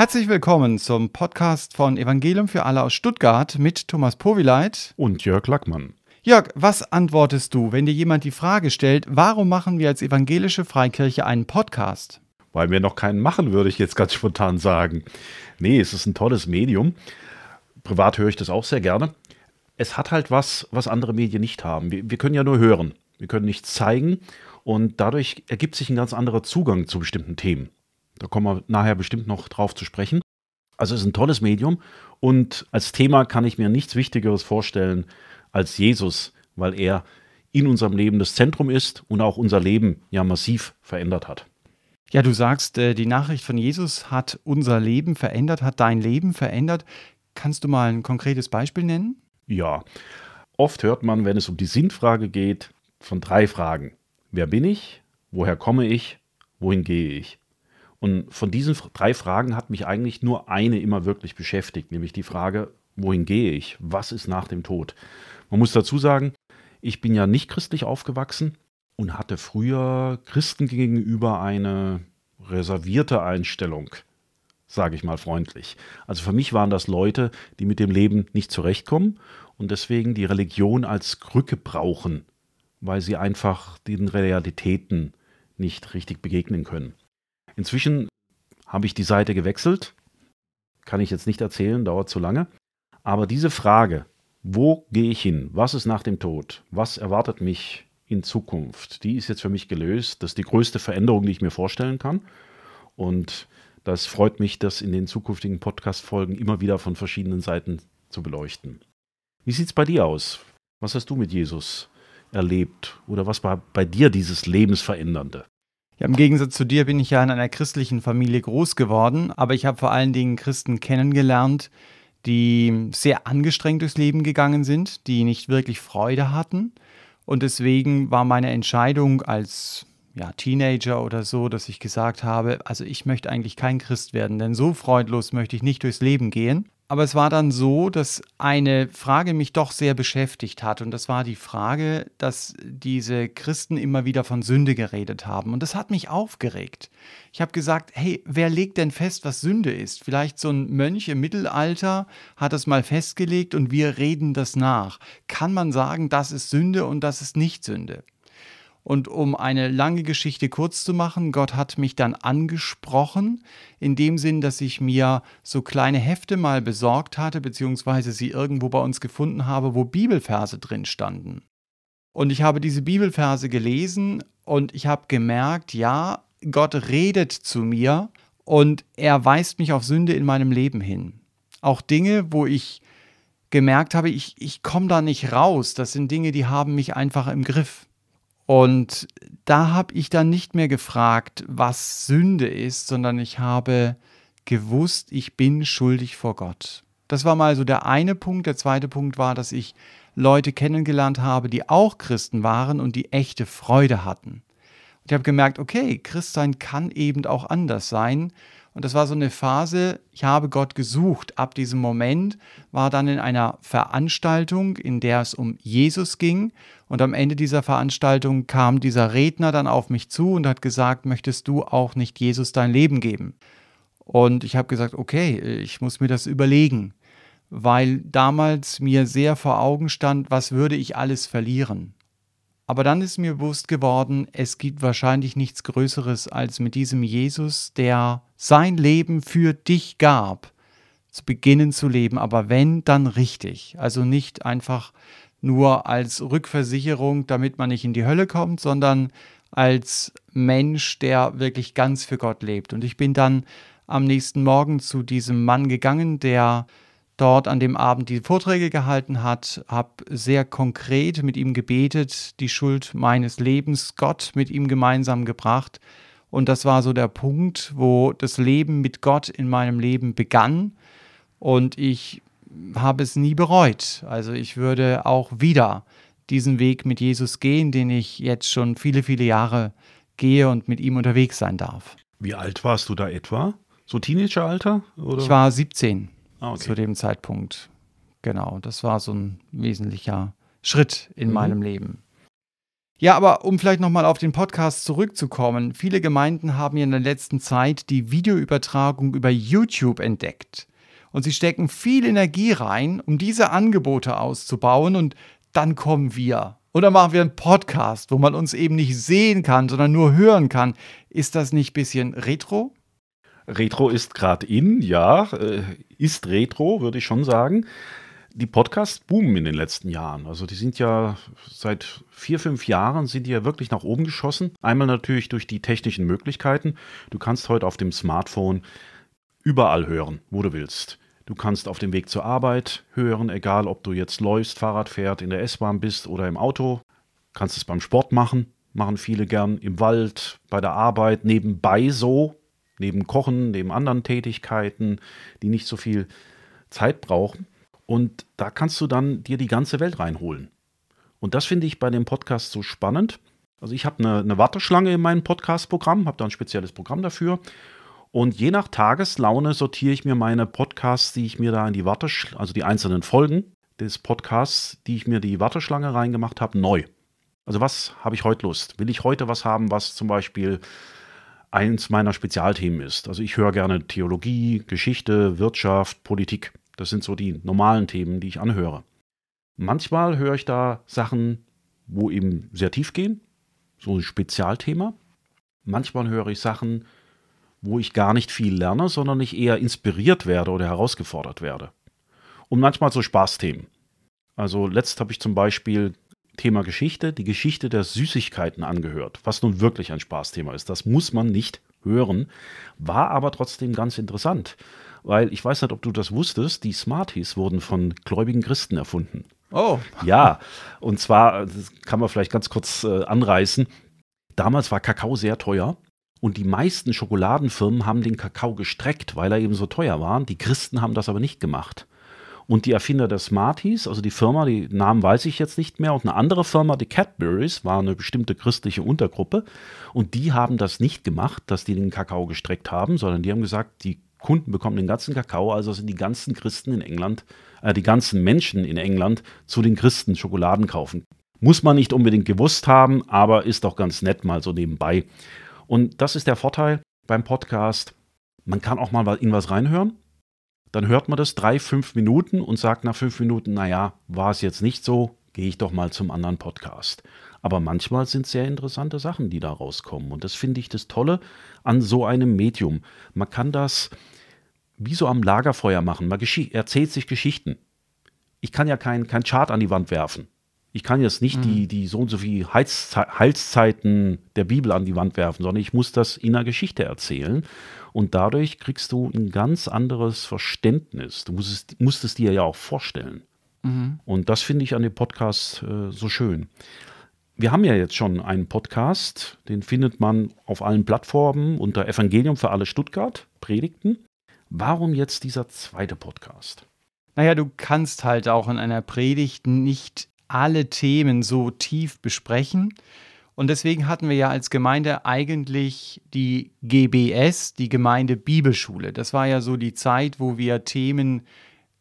Herzlich willkommen zum Podcast von Evangelium für alle aus Stuttgart mit Thomas Powileit und Jörg Lackmann. Jörg, was antwortest du, wenn dir jemand die Frage stellt, warum machen wir als evangelische Freikirche einen Podcast? Weil wir noch keinen machen, würde ich jetzt ganz spontan sagen. Nee, es ist ein tolles Medium. Privat höre ich das auch sehr gerne. Es hat halt was, was andere Medien nicht haben. Wir, wir können ja nur hören. Wir können nichts zeigen und dadurch ergibt sich ein ganz anderer Zugang zu bestimmten Themen. Da kommen wir nachher bestimmt noch drauf zu sprechen. Also es ist ein tolles Medium und als Thema kann ich mir nichts Wichtigeres vorstellen als Jesus, weil er in unserem Leben das Zentrum ist und auch unser Leben ja massiv verändert hat. Ja, du sagst, äh, die Nachricht von Jesus hat unser Leben verändert, hat dein Leben verändert. Kannst du mal ein konkretes Beispiel nennen? Ja, oft hört man, wenn es um die Sinnfrage geht, von drei Fragen. Wer bin ich? Woher komme ich? Wohin gehe ich? Und von diesen drei Fragen hat mich eigentlich nur eine immer wirklich beschäftigt, nämlich die Frage, wohin gehe ich? Was ist nach dem Tod? Man muss dazu sagen, ich bin ja nicht christlich aufgewachsen und hatte früher Christen gegenüber eine reservierte Einstellung, sage ich mal freundlich. Also für mich waren das Leute, die mit dem Leben nicht zurechtkommen und deswegen die Religion als Krücke brauchen, weil sie einfach den Realitäten nicht richtig begegnen können. Inzwischen habe ich die Seite gewechselt, kann ich jetzt nicht erzählen, dauert zu lange. Aber diese Frage, wo gehe ich hin? Was ist nach dem Tod? Was erwartet mich in Zukunft? Die ist jetzt für mich gelöst. Das ist die größte Veränderung, die ich mir vorstellen kann. Und das freut mich, das in den zukünftigen Podcast-Folgen immer wieder von verschiedenen Seiten zu beleuchten. Wie sieht es bei dir aus? Was hast du mit Jesus erlebt? Oder was war bei dir dieses Lebensverändernde? Ja, im Gegensatz zu dir bin ich ja in einer christlichen Familie groß geworden, aber ich habe vor allen Dingen Christen kennengelernt, die sehr angestrengt durchs Leben gegangen sind, die nicht wirklich Freude hatten. Und deswegen war meine Entscheidung als ja, Teenager oder so, dass ich gesagt habe, also ich möchte eigentlich kein Christ werden, denn so freudlos möchte ich nicht durchs Leben gehen. Aber es war dann so, dass eine Frage mich doch sehr beschäftigt hat. Und das war die Frage, dass diese Christen immer wieder von Sünde geredet haben. Und das hat mich aufgeregt. Ich habe gesagt, hey, wer legt denn fest, was Sünde ist? Vielleicht so ein Mönch im Mittelalter hat es mal festgelegt und wir reden das nach. Kann man sagen, das ist Sünde und das ist nicht Sünde? Und um eine lange Geschichte kurz zu machen, Gott hat mich dann angesprochen, in dem Sinn, dass ich mir so kleine Hefte mal besorgt hatte, beziehungsweise sie irgendwo bei uns gefunden habe, wo Bibelverse drin standen. Und ich habe diese Bibelverse gelesen und ich habe gemerkt, ja, Gott redet zu mir und er weist mich auf Sünde in meinem Leben hin. Auch Dinge, wo ich gemerkt habe, ich, ich komme da nicht raus. Das sind Dinge, die haben mich einfach im Griff. Und da habe ich dann nicht mehr gefragt, was Sünde ist, sondern ich habe gewusst, ich bin schuldig vor Gott. Das war mal so der eine Punkt. Der zweite Punkt war, dass ich Leute kennengelernt habe, die auch Christen waren und die echte Freude hatten. Und ich habe gemerkt, okay, Christsein kann eben auch anders sein. Und das war so eine Phase, ich habe Gott gesucht. Ab diesem Moment war dann in einer Veranstaltung, in der es um Jesus ging. Und am Ende dieser Veranstaltung kam dieser Redner dann auf mich zu und hat gesagt, möchtest du auch nicht Jesus dein Leben geben? Und ich habe gesagt, okay, ich muss mir das überlegen, weil damals mir sehr vor Augen stand, was würde ich alles verlieren. Aber dann ist mir bewusst geworden, es gibt wahrscheinlich nichts Größeres als mit diesem Jesus, der sein Leben für dich gab, zu beginnen zu leben. Aber wenn, dann richtig. Also nicht einfach nur als Rückversicherung, damit man nicht in die Hölle kommt, sondern als Mensch, der wirklich ganz für Gott lebt. Und ich bin dann am nächsten Morgen zu diesem Mann gegangen, der dort an dem Abend die Vorträge gehalten hat, habe sehr konkret mit ihm gebetet, die Schuld meines Lebens Gott mit ihm gemeinsam gebracht. Und das war so der Punkt, wo das Leben mit Gott in meinem Leben begann. Und ich habe es nie bereut. Also ich würde auch wieder diesen Weg mit Jesus gehen, den ich jetzt schon viele, viele Jahre gehe und mit ihm unterwegs sein darf. Wie alt warst du da etwa? So Teenageralter? Oder? Ich war 17 ah, okay. zu dem Zeitpunkt. Genau, das war so ein wesentlicher Schritt in mhm. meinem Leben. Ja, aber um vielleicht nochmal auf den Podcast zurückzukommen, viele Gemeinden haben ja in der letzten Zeit die Videoübertragung über YouTube entdeckt. Und sie stecken viel Energie rein, um diese Angebote auszubauen und dann kommen wir. Oder machen wir einen Podcast, wo man uns eben nicht sehen kann, sondern nur hören kann. Ist das nicht ein bisschen retro? Retro ist gerade in, ja, äh, ist Retro, würde ich schon sagen. Die Podcasts boomen in den letzten Jahren. Also die sind ja seit vier, fünf Jahren sind die ja wirklich nach oben geschossen. Einmal natürlich durch die technischen Möglichkeiten. Du kannst heute auf dem Smartphone überall hören, wo du willst. Du kannst auf dem Weg zur Arbeit hören, egal ob du jetzt läufst, Fahrrad fährt, in der S-Bahn bist oder im Auto. Kannst es beim Sport machen, machen viele gern im Wald, bei der Arbeit, nebenbei so, neben Kochen, neben anderen Tätigkeiten, die nicht so viel Zeit brauchen. Und da kannst du dann dir die ganze Welt reinholen. Und das finde ich bei dem Podcast so spannend. Also ich habe eine, eine Warteschlange in meinem Podcast-Programm, habe da ein spezielles Programm dafür. Und je nach Tageslaune sortiere ich mir meine Podcasts, die ich mir da in die Warteschlange, also die einzelnen Folgen des Podcasts, die ich mir die Warteschlange reingemacht habe, neu. Also was habe ich heute Lust? Will ich heute was haben, was zum Beispiel eins meiner Spezialthemen ist. Also ich höre gerne Theologie, Geschichte, Wirtschaft, Politik. Das sind so die normalen Themen, die ich anhöre. Manchmal höre ich da Sachen, wo eben sehr tief gehen, so ein Spezialthema. Manchmal höre ich Sachen, wo ich gar nicht viel lerne, sondern ich eher inspiriert werde oder herausgefordert werde. Und manchmal so Spaßthemen. Also letzt habe ich zum Beispiel Thema Geschichte, die Geschichte der Süßigkeiten angehört, was nun wirklich ein Spaßthema ist. Das muss man nicht hören, war aber trotzdem ganz interessant, weil ich weiß nicht, ob du das wusstest, die Smarties wurden von gläubigen Christen erfunden. Oh. Ja, und zwar, das kann man vielleicht ganz kurz äh, anreißen, damals war Kakao sehr teuer und die meisten Schokoladenfirmen haben den Kakao gestreckt, weil er eben so teuer war. Die Christen haben das aber nicht gemacht. Und die Erfinder der Smarties, also die Firma, die Namen weiß ich jetzt nicht mehr, und eine andere Firma, die Cadburys, war eine bestimmte christliche Untergruppe. Und die haben das nicht gemacht, dass die den Kakao gestreckt haben, sondern die haben gesagt, die Kunden bekommen den ganzen Kakao, also sind die ganzen Christen in England, äh, die ganzen Menschen in England zu den Christen Schokoladen kaufen. Muss man nicht unbedingt gewusst haben, aber ist doch ganz nett mal so nebenbei. Und das ist der Vorteil beim Podcast. Man kann auch mal in was reinhören dann hört man das drei, fünf Minuten und sagt nach fünf Minuten, naja, war es jetzt nicht so, gehe ich doch mal zum anderen Podcast. Aber manchmal sind sehr interessante Sachen, die da rauskommen. Und das finde ich das Tolle an so einem Medium. Man kann das wie so am Lagerfeuer machen. Man erzählt sich Geschichten. Ich kann ja kein, kein Chart an die Wand werfen. Ich kann jetzt nicht mhm. die, die so und so viel Heilszeiten der Bibel an die Wand werfen, sondern ich muss das in einer Geschichte erzählen. Und dadurch kriegst du ein ganz anderes Verständnis. Du musst, musst es dir ja auch vorstellen. Mhm. Und das finde ich an dem Podcast äh, so schön. Wir haben ja jetzt schon einen Podcast, den findet man auf allen Plattformen unter Evangelium für alle Stuttgart, Predigten. Warum jetzt dieser zweite Podcast? Naja, du kannst halt auch in einer Predigt nicht alle Themen so tief besprechen. Und deswegen hatten wir ja als Gemeinde eigentlich die GBS, die Gemeinde Bibelschule. Das war ja so die Zeit, wo wir Themen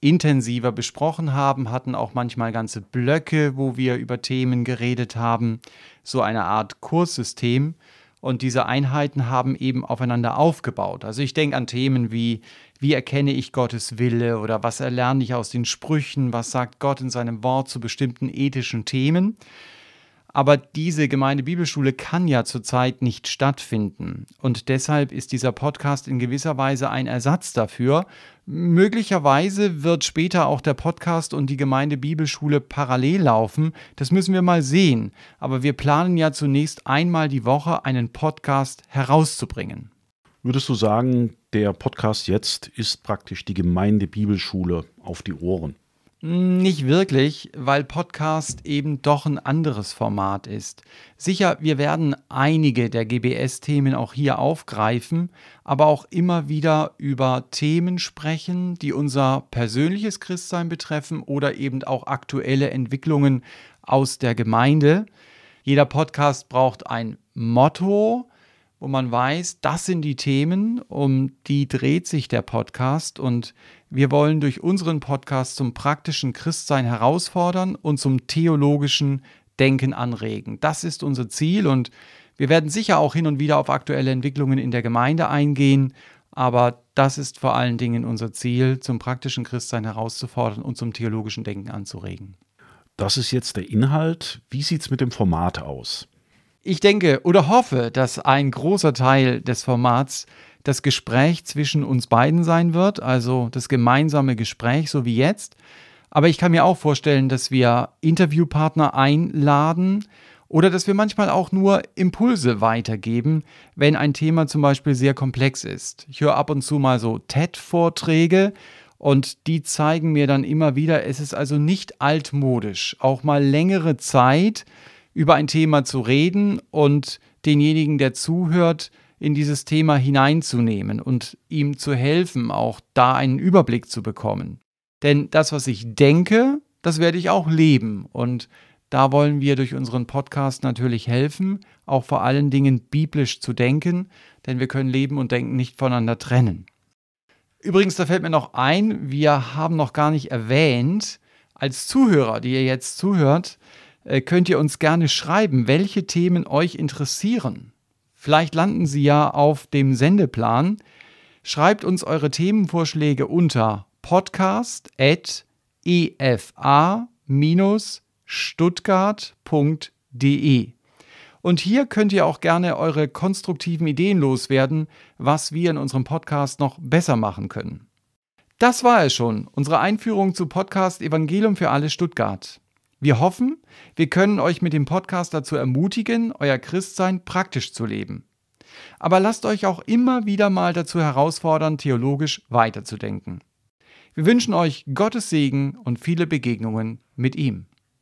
intensiver besprochen haben, hatten auch manchmal ganze Blöcke, wo wir über Themen geredet haben, so eine Art Kurssystem. Und diese Einheiten haben eben aufeinander aufgebaut. Also ich denke an Themen wie wie erkenne ich Gottes Wille oder was erlerne ich aus den Sprüchen, was sagt Gott in seinem Wort zu bestimmten ethischen Themen. Aber diese Gemeindebibelschule kann ja zurzeit nicht stattfinden. Und deshalb ist dieser Podcast in gewisser Weise ein Ersatz dafür. Möglicherweise wird später auch der Podcast und die Gemeindebibelschule parallel laufen. Das müssen wir mal sehen. Aber wir planen ja zunächst einmal die Woche einen Podcast herauszubringen. Würdest du sagen, der Podcast jetzt ist praktisch die Gemeindebibelschule auf die Ohren? Nicht wirklich, weil Podcast eben doch ein anderes Format ist. Sicher, wir werden einige der GBS-Themen auch hier aufgreifen, aber auch immer wieder über Themen sprechen, die unser persönliches Christsein betreffen oder eben auch aktuelle Entwicklungen aus der Gemeinde. Jeder Podcast braucht ein Motto, wo man weiß, das sind die Themen, um die dreht sich der Podcast und wir wollen durch unseren Podcast zum praktischen Christsein herausfordern und zum theologischen Denken anregen. Das ist unser Ziel und wir werden sicher auch hin und wieder auf aktuelle Entwicklungen in der Gemeinde eingehen, aber das ist vor allen Dingen unser Ziel, zum praktischen Christsein herauszufordern und zum theologischen Denken anzuregen. Das ist jetzt der Inhalt. Wie sieht es mit dem Format aus? Ich denke oder hoffe, dass ein großer Teil des Formats das Gespräch zwischen uns beiden sein wird, also das gemeinsame Gespräch, so wie jetzt. Aber ich kann mir auch vorstellen, dass wir Interviewpartner einladen oder dass wir manchmal auch nur Impulse weitergeben, wenn ein Thema zum Beispiel sehr komplex ist. Ich höre ab und zu mal so TED-Vorträge und die zeigen mir dann immer wieder, es ist also nicht altmodisch, auch mal längere Zeit über ein Thema zu reden und denjenigen, der zuhört, in dieses Thema hineinzunehmen und ihm zu helfen, auch da einen Überblick zu bekommen. Denn das, was ich denke, das werde ich auch leben. Und da wollen wir durch unseren Podcast natürlich helfen, auch vor allen Dingen biblisch zu denken, denn wir können Leben und Denken nicht voneinander trennen. Übrigens, da fällt mir noch ein, wir haben noch gar nicht erwähnt, als Zuhörer, die ihr jetzt zuhört, könnt ihr uns gerne schreiben, welche Themen euch interessieren. Vielleicht landen sie ja auf dem Sendeplan. Schreibt uns eure Themenvorschläge unter podcast.efa-stuttgart.de. Und hier könnt ihr auch gerne eure konstruktiven Ideen loswerden, was wir in unserem Podcast noch besser machen können. Das war es schon, unsere Einführung zu Podcast Evangelium für alle Stuttgart. Wir hoffen, wir können euch mit dem Podcast dazu ermutigen, euer Christsein praktisch zu leben. Aber lasst euch auch immer wieder mal dazu herausfordern, theologisch weiterzudenken. Wir wünschen euch Gottes Segen und viele Begegnungen mit ihm.